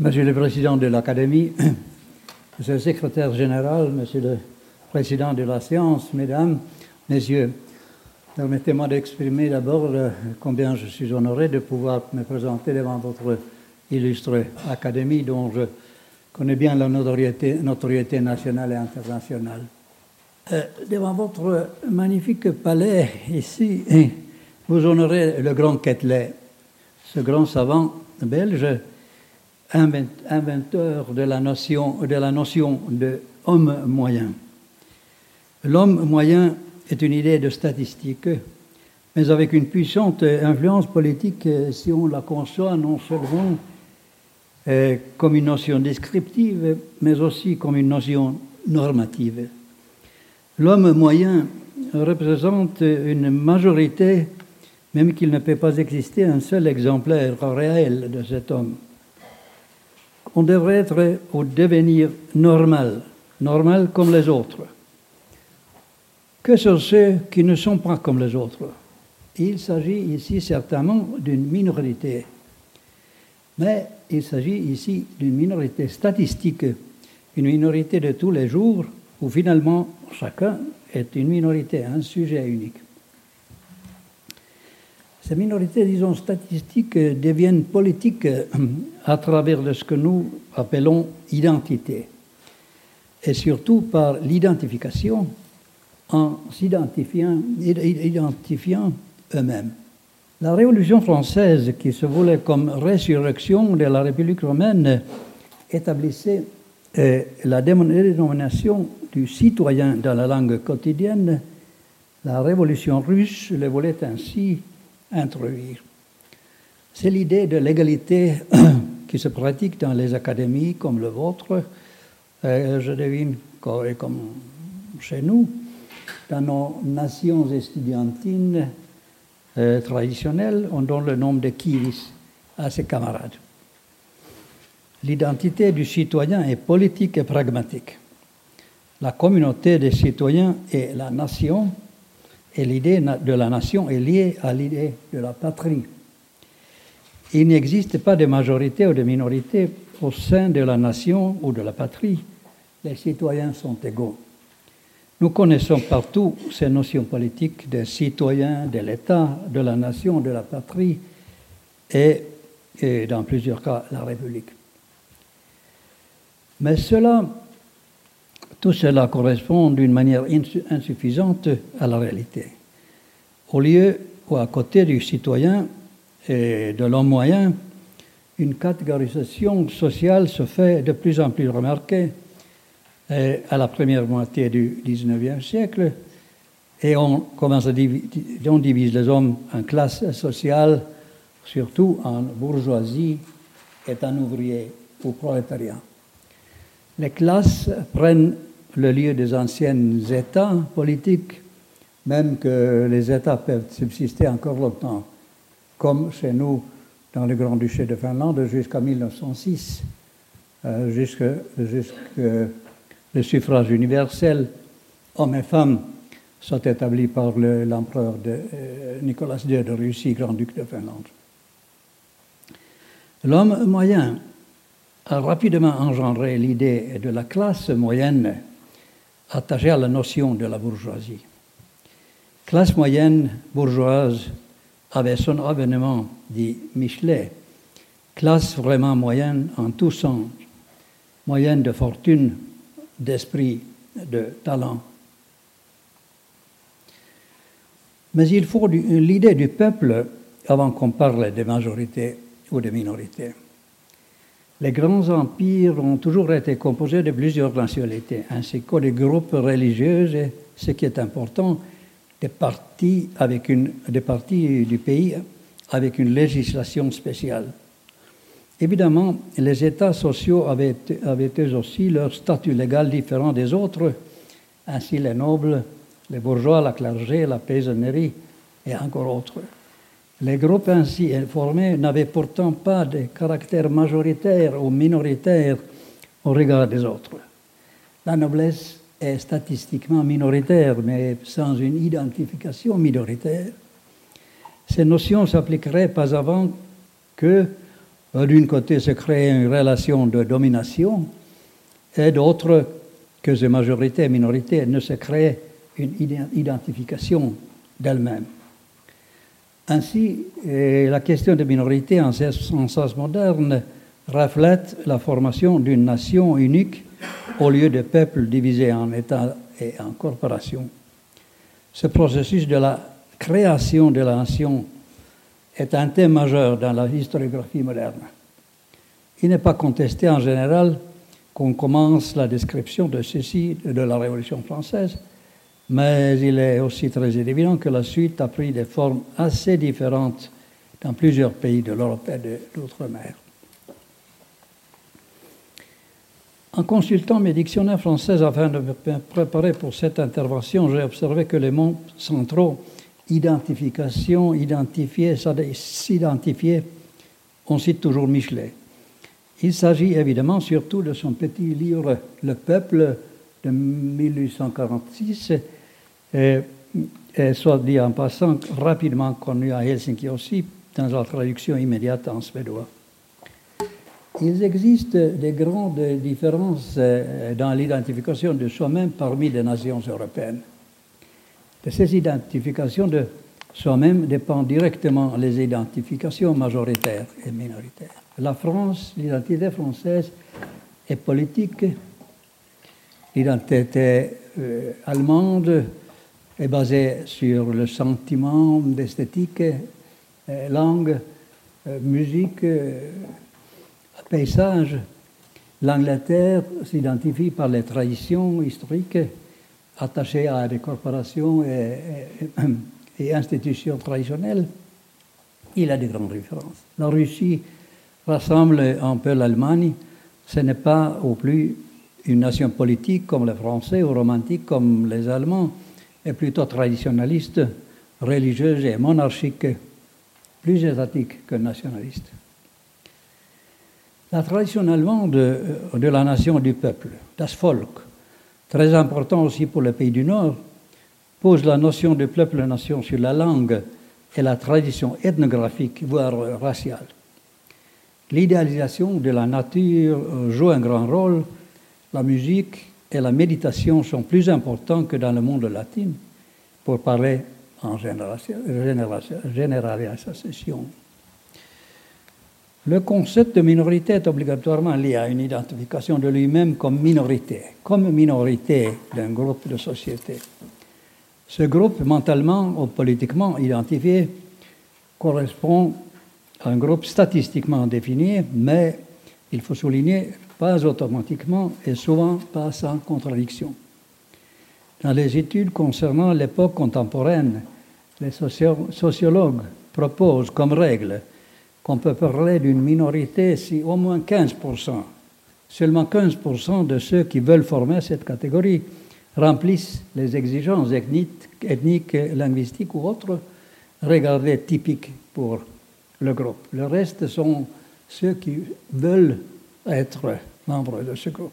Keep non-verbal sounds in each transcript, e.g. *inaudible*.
Monsieur le Président de l'Académie, *clears throat* Monsieur le Secrétaire général, Monsieur le Président de la séance, Mesdames, Messieurs, permettez-moi d'exprimer d'abord euh, combien je suis honoré de pouvoir me présenter devant votre illustre Académie dont je connais bien la notoriété, notoriété nationale et internationale. Euh, devant votre magnifique palais ici, *clears throat* vous honorez le grand Quetelet, ce grand savant belge inventeur de la notion de, homme moyen. L'homme moyen est une idée de statistique, mais avec une puissante influence politique si on la conçoit non seulement euh, comme une notion descriptive, mais aussi comme une notion normative. L'homme moyen représente une majorité, même qu'il ne peut pas exister un seul exemplaire réel de cet homme on devrait être au devenir normal, normal comme les autres. Que sont ceux qui ne sont pas comme les autres? Il s'agit ici certainement d'une minorité, mais il s'agit ici d'une minorité statistique, une minorité de tous les jours, où finalement chacun est une minorité, un sujet unique. Ces minorités, disons, statistiques deviennent politiques à travers ce que nous appelons identité, et surtout par l'identification en s'identifiant identifiant eux-mêmes. La Révolution française, qui se voulait comme résurrection de la République romaine, établissait euh, la dénomination du citoyen dans la langue quotidienne. La Révolution russe le voulait ainsi introduire. C'est l'idée de l'égalité *clears throat* qui se pratique dans les académies comme le vôtre, euh, je devine, comme chez nous, dans nos nations estudiantines euh, traditionnelles, on donne le nom de kiris à ses camarades. L'identité du citoyen est politique et pragmatique. La communauté des citoyens et la nation et l'idée de la nation est liée à l'idée de la patrie. Il n'existe pas de majorité ou de minorité au sein de la nation ou de la patrie. Les citoyens sont égaux. Nous connaissons partout ces notions politiques des citoyens, de l'État, de la nation, de la patrie et, et dans plusieurs cas la République. Mais cela tout cela correspond d'une manière insuffisante à la réalité. Au lieu ou à côté du citoyen et de l'homme moyen, une catégorisation sociale se fait de plus en plus remarquée à la première moitié du XIXe siècle et on commence à on divise les hommes en classes sociales, surtout en bourgeoisie et en ouvrier ou prolétariat. Les classes prennent le lieu des anciens États politiques, même que les États peuvent subsister encore longtemps, comme chez nous dans le Grand-Duché de Finlande jusqu'à 1906, euh, jusque, le suffrage universel, hommes et femmes, sont établis par l'empereur euh, Nicolas II de Russie, grand-duc de Finlande. L'homme moyen a rapidement engendré l'idée de la classe moyenne attaché à la notion de la bourgeoisie. Classe moyenne bourgeoise avait son avènement, dit Michelet, classe vraiment moyenne en tous sens, moyenne de fortune, d'esprit, de talent. Mais il faut l'idée du peuple avant qu'on parle de majorité ou de minorité. Les grands empires ont toujours été composés de plusieurs nationalités, ainsi que des groupes religieux et, ce qui est important, des partis, avec une, des du pays avec une législation spéciale. Évidemment, les États sociaux avaient, avaient eux aussi leur statut légal différent des autres, ainsi les nobles, les bourgeois, la clergé, la paysannerie et encore autres. Les groupes ainsi formés n'avaient pourtant pas de caractère majoritaire ou minoritaire au regard des autres. La noblesse est statistiquement minoritaire, mais sans une identification minoritaire. Ces notions s'appliqueraient pas avant que D'une côté, se crée une relation de domination, et d'autre, que ces majorités et minorités ne se créent une identification d'elles-mêmes. Ainsi, la question des minorités en sens moderne reflète la formation d'une nation unique au lieu de peuples divisés en États et en corporations. Ce processus de la création de la nation est un thème majeur dans la historiographie moderne. Il n'est pas contesté en général qu'on commence la description de ceci de la Révolution française, mais il est aussi très évident que la suite a pris des formes assez différentes dans plusieurs pays de l'Europe et de l'outre-mer. En consultant mes dictionnaires français afin de me préparer pour cette intervention, j'ai observé que les mots centraux identification, identifier, s'identifier, on cite toujours Michelet. Il s'agit évidemment surtout de son petit livre Le peuple de 1846, et, soit dit en passant, rapidement connu à Helsinki aussi, dans la traduction immédiate en suédois. Il existe des grandes différences euh, dans l'identification de soi-même parmi les nations européennes. De ces identifications de soi-même dépendent directement les identifications majoritaires et minoritaires. La France, l'identité française est politique, l'identité euh, allemande est basée sur le sentiment d'esthétique, euh, langue, musique paysage, l'Angleterre s'identifie par les traditions historiques attachées à des corporations et, institutions traditionnelles. Il a des grandes différences. La Russie rassemble un peu l'Allemagne. Ce n'est pas au plus une nation politique comme les Français ou romantique comme les Allemands, mais plutôt traditionnaliste, religieuse et monarchique, plus étatique que nationaliste. La tradition allemande de, la nation du peuple, das Volk, très important aussi pour les pays du Nord, pose la notion de peuple-nation sur la langue et la tradition ethnographique, voire raciale. L'idéalisation de la nature joue un grand rôle. La musique et la méditation sont plus importants que dans le monde latin, pour parler en généralisation. Le concept de minorité est obligatoirement lié à une identification de lui-même comme minorité, comme minorité d'un groupe de société. Ce groupe mentalement ou politiquement identifié correspond à un groupe statistiquement défini, mais il faut souligner pas automatiquement et souvent pas sans contradiction. Dans les études concernant l'époque contemporaine, les sociologues proposent comme règle on peut parler d'une minorité si au moins 15%, seulement 15% de ceux qui veulent former cette catégorie remplissent les exigences ethniques linguistiques ou autres regardées typiques pour le groupe. Le reste sont ceux qui veulent être membres de ce groupe.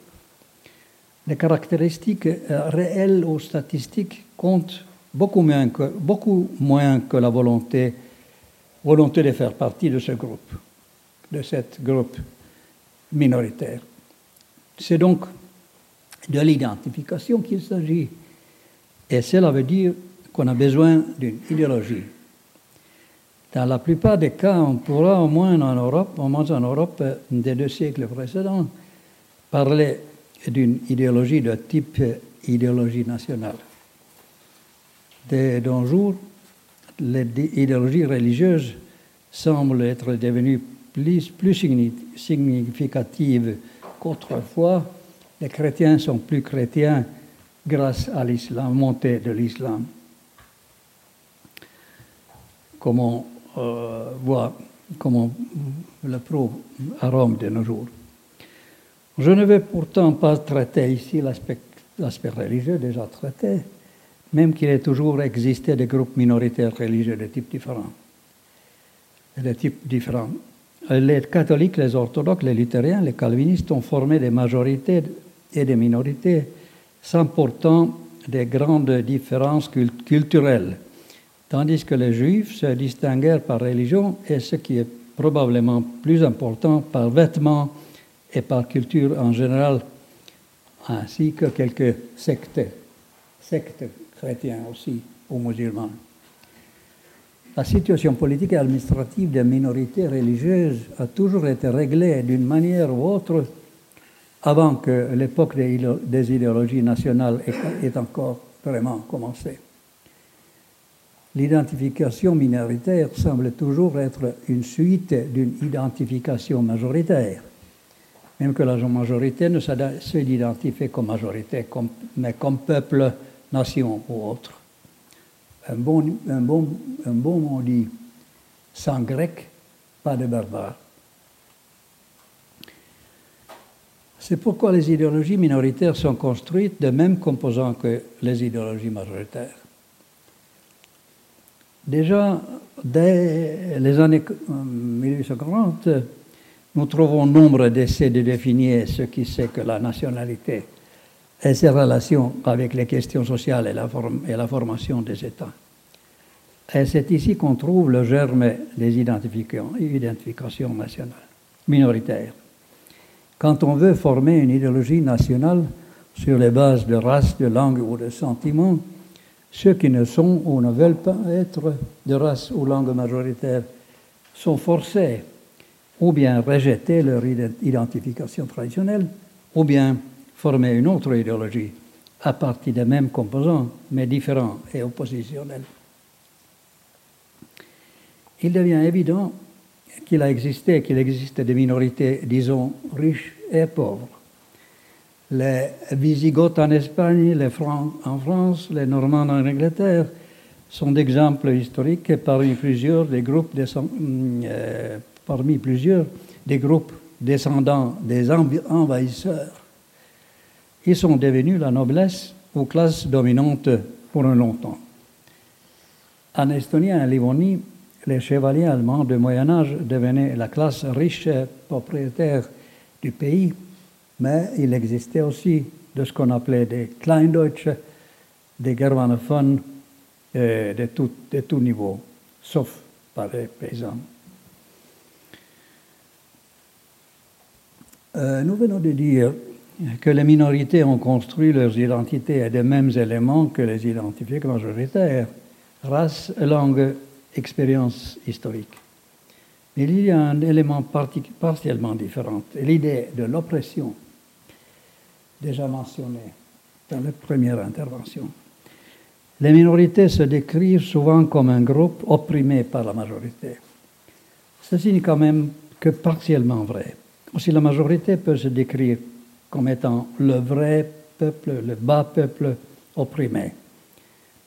Les caractéristiques réelles ou statistiques comptent beaucoup moins que, beaucoup moins que la volonté volonté de faire partie de ce groupe, de cette groupe minoritaire. C'est donc de l'identification qu'il s'agit. Et cela veut dire qu'on a besoin d'une idéologie. Dans la plupart des cas, on pourra au moins en Europe, au moins en Europe des deux siècles précédents, parler d'une idéologie de type idéologie nationale. De nos jours, l'idéologie religieuse semble être devenue plus, significative qu'autrefois. Les chrétiens sont plus chrétiens grâce à l'islam, montée de l'islam. Comme on euh, voit, comme on le prouve à Rome de nos jours. Je ne vais pourtant pas traiter ici l'aspect religieux déjà traité, même qu'il ait toujours existé des groupes minoritaires religieux de types différents. De types différents. Les catholiques, les orthodoxes, les luthériens, les calvinistes ont formé des majorités et des minorités sans pourtant des grandes différences culturelles, tandis que les juifs se distinguèrent par religion et ce qui est probablement plus important par vêtements et par culture en général, ainsi que quelques sectes, sectes chrétiens aussi ou musulmans. La situation politique et administrative des minorités religieuses a toujours été réglée d'une manière ou autre avant que l'époque des idéologies nationales ait encore vraiment commencé. L'identification minoritaire semble toujours être une suite d'une identification majoritaire, même que la majorité ne s'identifie comme majorité, mais comme peuple, nation ou autre. Un bon, un bon, un bon mot dit sans grec, pas de barbare. C'est pourquoi les idéologies minoritaires sont construites de mêmes composants que les idéologies majoritaires. Déjà, dès les années 1840, nous trouvons nombre d'essais de définir ce qui c'est que la nationalité et ses relations avec les questions sociales et la, formation des États. Et c'est ici qu'on trouve le germe des identifications nationales, minoritaires. Quand on veut former une idéologie nationale sur les bases de race, de langue ou de sentiment, ceux qui ne sont ou ne veulent pas être de race ou langue majoritaire sont forcés ou bien rejeter leur identification traditionnelle, ou bien former une autre idéologie à partir des mêmes composants, mais différents et oppositionnels. Il devient évident qu'il a existé, qu'il existe des minorités, disons, riches et pauvres. Les Visigoths en Espagne, les Francs en France, les Normands en Angleterre sont d'exemples historiques parmi plusieurs des groupes, euh, parmi plusieurs des groupes descendants des envahisseurs. Ils sont devenus la noblesse ou classe dominante pour un longtemps. En Estonie et en Livonie, les chevaliers allemands du Moyen Âge devenaient la classe riche propriétaire du pays, mais il existait aussi de ce qu'on appelait des Kleindeutsche, des germanophones euh, de, tout, de niveau, sauf par les paysans. Euh, nous venons de dire que les minorités ont construit leurs identités à des mêmes éléments que les identités majoritaires, race, langue, expérience historique. Mais il y a un élément partiellement différent, l'idée de l'oppression, déjà mentionnée dans la première intervention. Les minorités se décrivent souvent comme un groupe opprimé par la majorité. Ceci n'est quand même que partiellement vrai. Aussi la majorité peut se décrire comme étant le vrai peuple, le bas peuple opprimé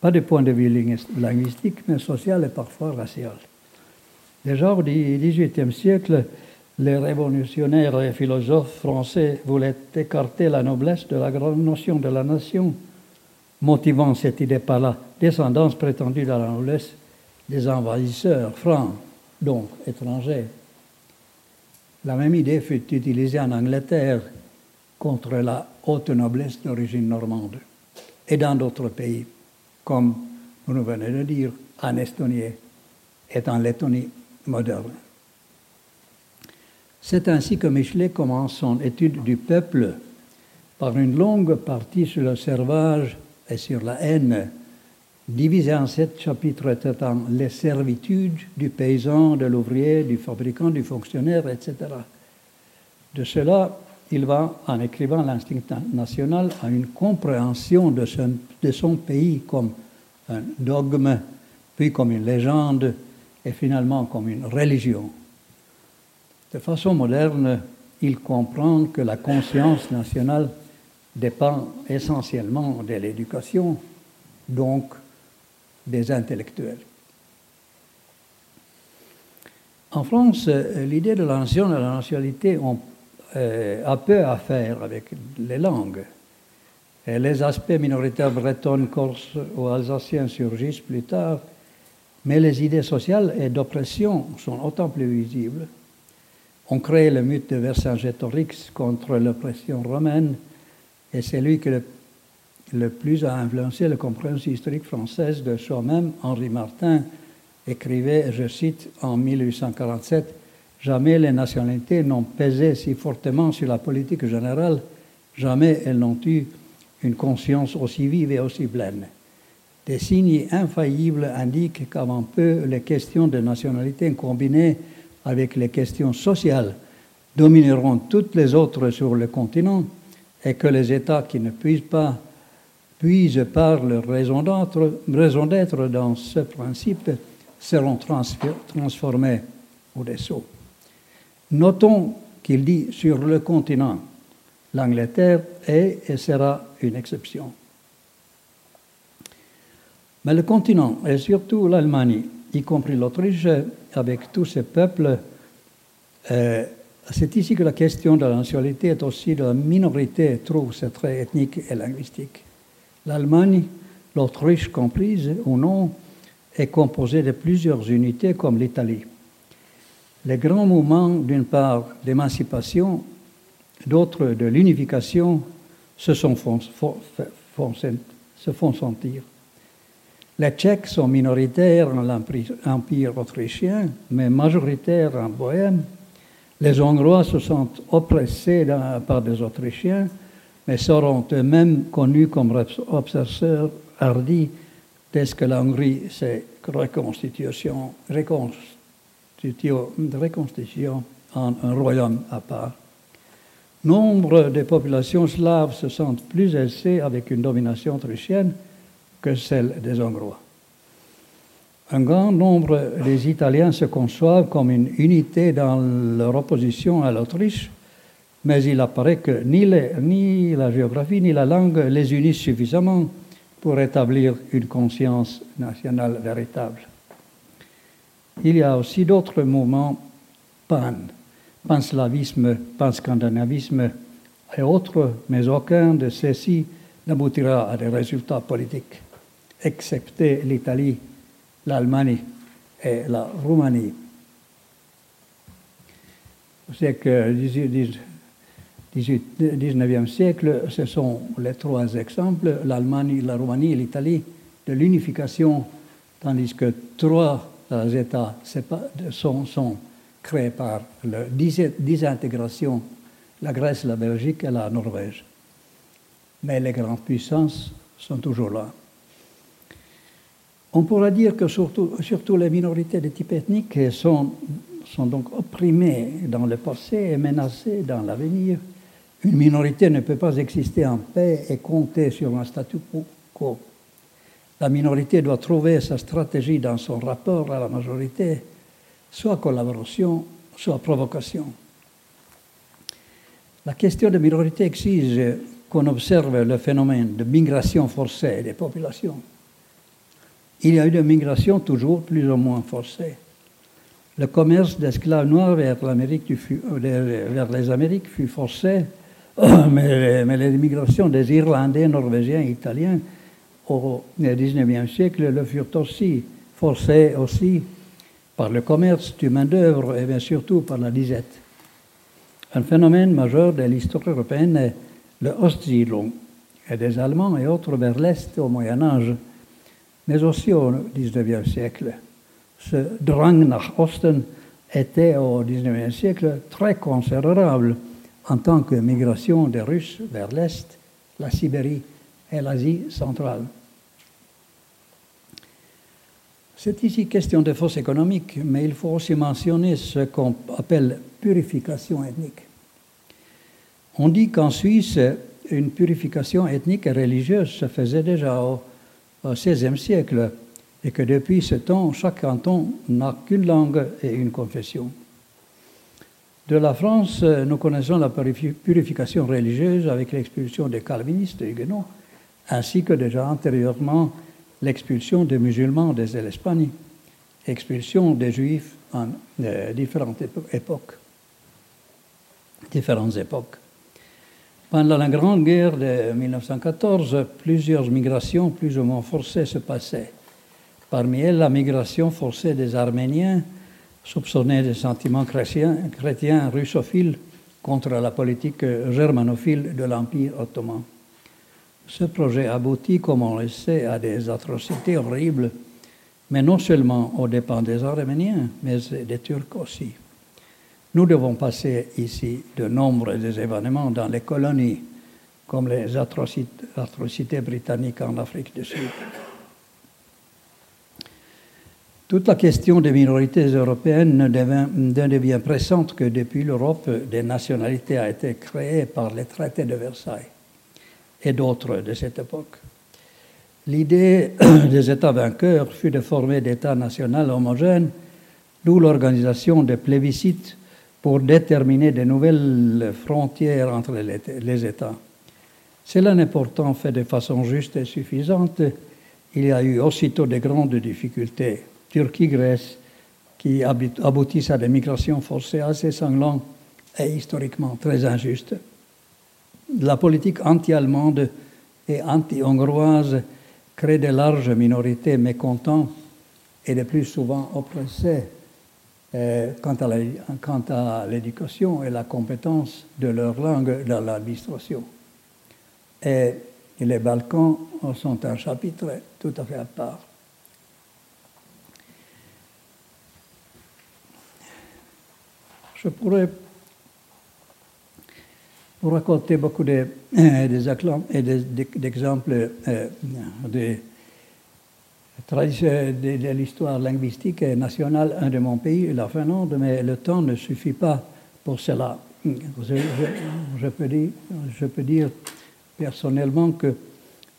pas du point de vue linguistique, mais social et parfois racial. Déjà au XVIIIe siècle, les révolutionnaires et philosophes français voulaient écarter la noblesse de la grande notion de la nation, motivant cette idée par la descendance prétendue de la noblesse des envahisseurs francs, donc étrangers. La même idée fut utilisée en Angleterre contre la haute noblesse d'origine normande et dans d'autres pays comme nous venons de dire, en Estonie et en Lettonie moderne. C'est ainsi que Michelet commence son étude du peuple par une longue partie sur le servage et sur la haine, divisée en sept chapitres traitant les servitudes du paysan, de l'ouvrier, du fabricant, du fonctionnaire, etc. De cela, il va, en écrivant l'instinct national, à une compréhension de son, de son pays comme un dogme, puis comme une légende, et finalement comme une religion. De façon moderne, il comprend que la conscience nationale dépend essentiellement de l'éducation, donc des intellectuels. En France, l'idée de la nation et de la nationalité ont euh, a peu à faire avec les langues. Les aspects minoritaires bretonnes, corses ou alsaciens surgissent plus tard, mais les idées sociales et d'oppression sont autant plus visibles. On crée le mythe de Vercingétorix contre l'oppression romaine, et c'est lui qui le, le, plus a influencé la compréhension historique française de soi-même. Henri Martin écrivait, je cite, en 1847, Jamais les nationalités n'ont pesé si fortement sur la politique générale, jamais elles n'ont eu une conscience aussi vive et aussi pleine. Des signes infaillibles indiquent qu'avant peu, les questions de nationalité combinées avec les questions sociales domineront toutes les autres sur le continent et que les États qui ne puissent pas puisent par leur raison d'être dans ce principe seront transformés au dessous. Notons qu'il dit sur le continent, l'Angleterre est et sera une exception. Mais le continent, et surtout l'Allemagne, y compris l'Autriche, avec tous ses peuples, euh, c'est ici que la question de la nationalité est aussi de la minorité trouve ses traits ethniques et linguistiques. L'Allemagne, l'Autriche comprise ou non, est composée de plusieurs unités comme l'Italie. Les grands mouvements, d'une part d'émancipation, d'autres de l'unification, se font sentir. Les Tchèques sont minoritaires dans l'Empire autrichien, mais majoritaires en Bohème. Les Hongrois se sentent oppressés par des Autrichiens, mais seront eux-mêmes connus comme obsesseurs hardis dès que la Hongrie s'est reconstitution, en un royaume à part. Nombre de populations slaves se sentent plus aisées avec une domination autrichienne que celle des Hongrois. Un grand nombre des Italiens se conçoivent comme une unité dans leur opposition à l'Autriche, mais il apparaît que ni, ni, la géographie ni la langue les unissent suffisamment pour établir une conscience nationale véritable. Il y a aussi d'autres mouvements pan, panslavisme, panscandinavisme et autres, mais aucun de ceux-ci n'aboutira à des résultats politiques, excepté l'Italie l'Allemagne et la Roumanie. C'est que le 19e siècle, ce sont les trois exemples, l'Allemagne, la Roumanie et l'Italie, de l'unification, tandis que trois États sont, sont créés par la désintégration, la Grèce, la Belgique et la Norvège. Mais les grandes puissances sont toujours là. On pourra dire que surtout, les minorités de type ethnique sont, sont donc opprimées dans le passé et menacées dans l'avenir. Une minorité ne peut pas exister en paix et compter sur un statu quo. La minorité doit trouver sa stratégie dans son rapport à la majorité, soit collaboration, soit provocation. La question de minorité exige qu'on observe le phénomène de migration forcée des populations il y a eu une migration toujours plus ou moins forcée. Le commerce d'esclaves noirs vers, les Amériques fut forcé, *clears throat* mais, mais l'immigration des Irlandais, Norvégiens, Italiens au XIXe siècle le furent aussi forcés aussi par le commerce du main-d'œuvre et bien surtout par la disette. Un phénomène majeur de l'histoire européenne est le Ostsiedlung, et des Allemands et autres vers l'Est au Moyen Âge mais aussi au XIXe siècle. Ce drang nach Osten était au XIXe siècle très considérable en tant que migration des Russes vers l'Est, la Sibérie et l'Asie centrale. C'est ici question de force économique, mais il faut aussi mentionner ce qu'on appelle purification ethnique. On dit qu'en Suisse, une purification ethnique et religieuse se faisait déjà au au XVIe siècle et que depuis ce temps, chaque canton n'a qu'une langue et une confession. De la France, nous connaissons la purification religieuse avec l'expulsion des calvinistes et huguenots, ainsi que déjà antérieurement l'expulsion des musulmans des l'Espagne, expulsion des juifs en euh, différentes époques. Différentes époques. Pendant la Grande Guerre de 1914, plusieurs migrations plus ou moins forcées se passaient. Parmi elles, la migration forcée des Arméniens, soupçonnés de sentiments chrétiens, chrétiens russophiles contre la politique germanophile de l'Empire ottoman. Ce projet aboutit, comme on le sait, à des atrocités horribles, mais non seulement aux dépens des Arméniens, mais des Turcs aussi. Nous devons passer ici de nombreux événements dans les colonies, comme les atrocités, britanniques en Afrique du Sud. Toute la question des minorités européennes ne devient, pressante que depuis l'Europe des nationalités a été créée par les traités de Versailles et d'autres de cette époque. L'idée *clears throat* des États vainqueurs fut de former d'États nationaux homogènes, d'où l'organisation de plébiscites pour déterminer de nouvelles frontières entre les États. Cela n'est pourtant fait de façon juste et suffisante. Il y a eu aussitôt de grandes difficultés. Turquie-Grèce, qui aboutissent à des migrations forcées assez sanglantes et historiquement très injustes. La politique anti-allemande et anti-hongroise crée de larges minorités mécontentes et de plus souvent oppressées quant à l'éducation et la compétence de leur langue dans l'administration. Et les Balkans sont un chapitre tout à fait à part. Je pourrais vous raconter beaucoup d'exemples euh, de de, l'histoire linguistique et nationale un de mon pays, la Finlande, mais le temps ne suffit pas pour cela. Je, peux, dire, personnellement que,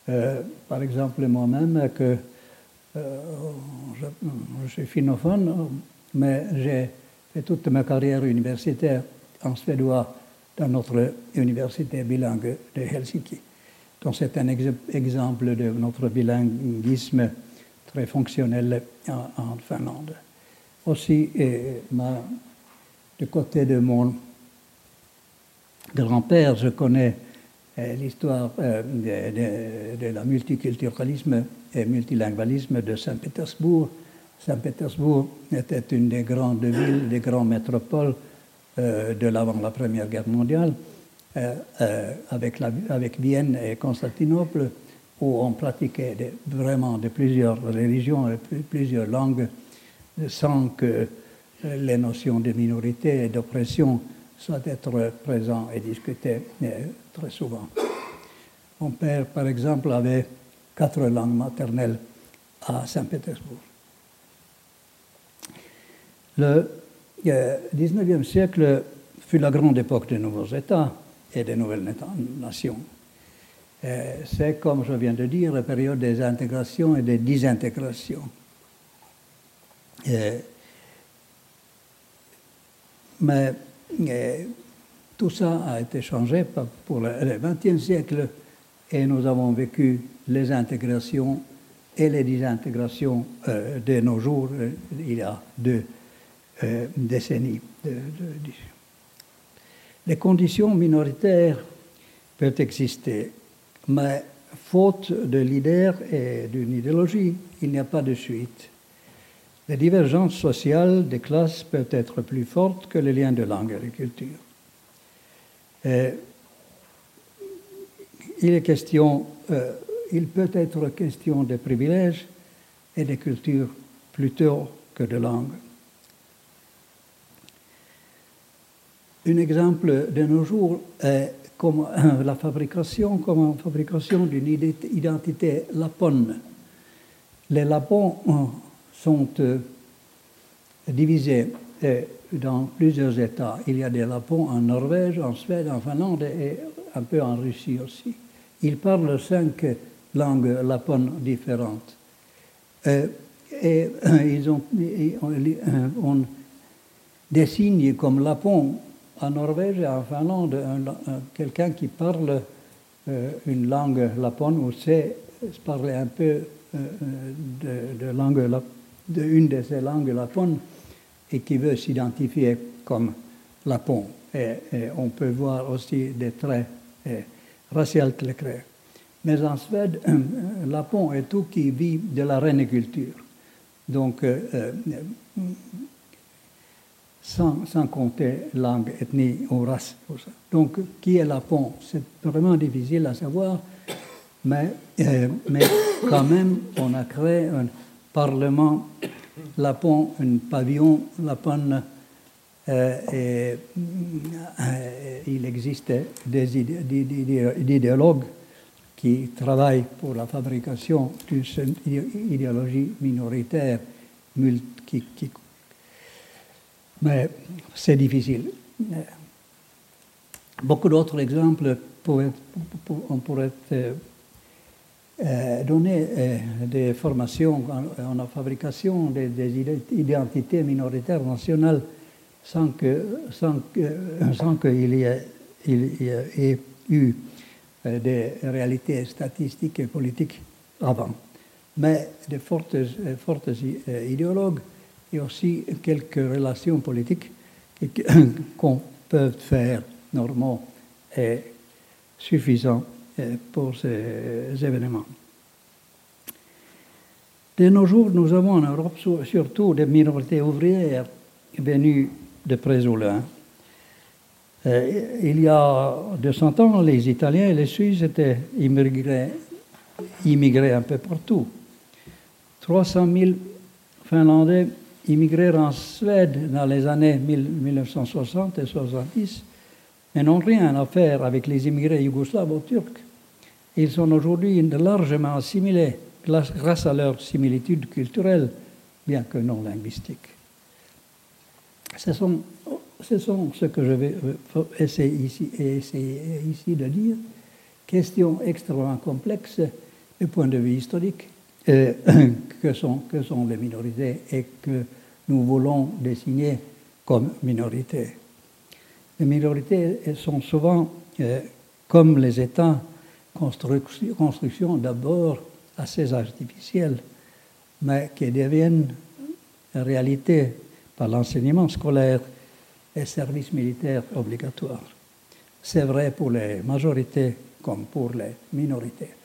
euh, par exemple, moi-même, que euh, je, suis finophone, mais j'ai fait toute ma carrière universitaire en suédois dans notre université bilingue de Helsinki. Donc c'est un exemple de notre bilinguisme très fonctionnel en, Finlande. Aussi, du côté de mon grand-père, je connais euh, l'histoire euh, de, la multiculturalisme et multilingualisme de Saint-Pétersbourg. Saint-Pétersbourg était une des grandes villes, des grandes métropoles de l'avant la Première Guerre mondiale, avec, avec Vienne et Constantinople où on pratiquait vraiment de plusieurs religions et plusieurs langues sans que les notions de minorité et d'oppression soient être présentes et discutées euh, très souvent. Mon père, par exemple, avait quatre langues maternelles à Saint-Pétersbourg. Le 19e euh, siècle fut la grande époque des nouveaux États et des nouvelles nations. Euh, c'est, comme je viens de dire, la période des intégrations et des désintégrations. Euh, mais euh, tout ça a été changé pour le XXe siècle et nous avons vécu les intégrations et les désintégrations de nos jours, il y a deux décennies. les conditions minoritaires peuvent exister mais faute de leader et d'une idéologie, il n'y a pas de suite. Les divergences sociales des classes peuvent être plus fortes que les liens de langue et de culture. il, euh, il peut être question de privilèges et de culture plutôt que de langue. Un exemple de nos jours est comme la fabrication, comme fabrication d'une identité lapone. Les lapons euh, sont euh, divisés euh, dans plusieurs États. Il y a des lapons en Norvège, en Suède, en Finlande et un peu en Russie aussi. Ils parlent cinq langues lapones différentes. et ils ont, on, désigne comme lapon en Norvège et en Finlande, quelqu'un qui parle euh, une langue lapone ou sait parler un peu euh, euh, de, de de ces langues lapones et qui veut s'identifier comme lapon. Et, on peut voir aussi des traits raciaux très clairs. Mais en Suède, *clears throat* lapon est tout qui vit de la réniculture. Donc, sans, compter langue, ethnie ou race. Donc, qui est Lapon? C'est vraiment difficile à savoir, mais, euh, mais quand même, on a créé un parlement Lapon, un pavillon Lapon et, il existe des idéologues qui travaillent pour la fabrication d'une idéologie minoritaire, mais c'est difficile. Beaucoup d'autres exemples pourraient, on pourrait euh, euh, donner euh, des formations en, la fabrication des, identités minoritaires nationales sans qu'il sans sans y, ait, il y ait eu des réalités statistiques et politiques avant. Mais des fortes, fortes idéologues et aussi quelques relations politiques *coughs* qu'on peut faire normaux et suffisants euh, pour ces événements. De nos jours, nous avons en Europe surtout des minorités ouvrières venues de près ou loin. Euh, il y a 200 ans, les Italiens et les Suisses étaient immigrés, immigrés un peu partout. 300 000 Finlandais immigrèrent en Suède dans les années 1960 et 70 et n'ont rien à faire avec les immigrés yougoslaves ou turcs. Ils sont aujourd'hui largement assimilés grâce à leur similitude culturelle, bien que non linguistique. Ce sont, ce, sont ce que je vais euh, essayer ici, essayer ici de dire. Question extrêmement complexe du point de vue historique, euh, *coughs* que, sont, que sont les minorités et que nous voulons désigner comme minorités. Les minorités sont souvent, euh, comme les États, construction, d'abord assez artificielles, mais qui deviennent réalité par l'enseignement scolaire et services militaires obligatoires. C'est vrai pour les majorités comme pour les minorités.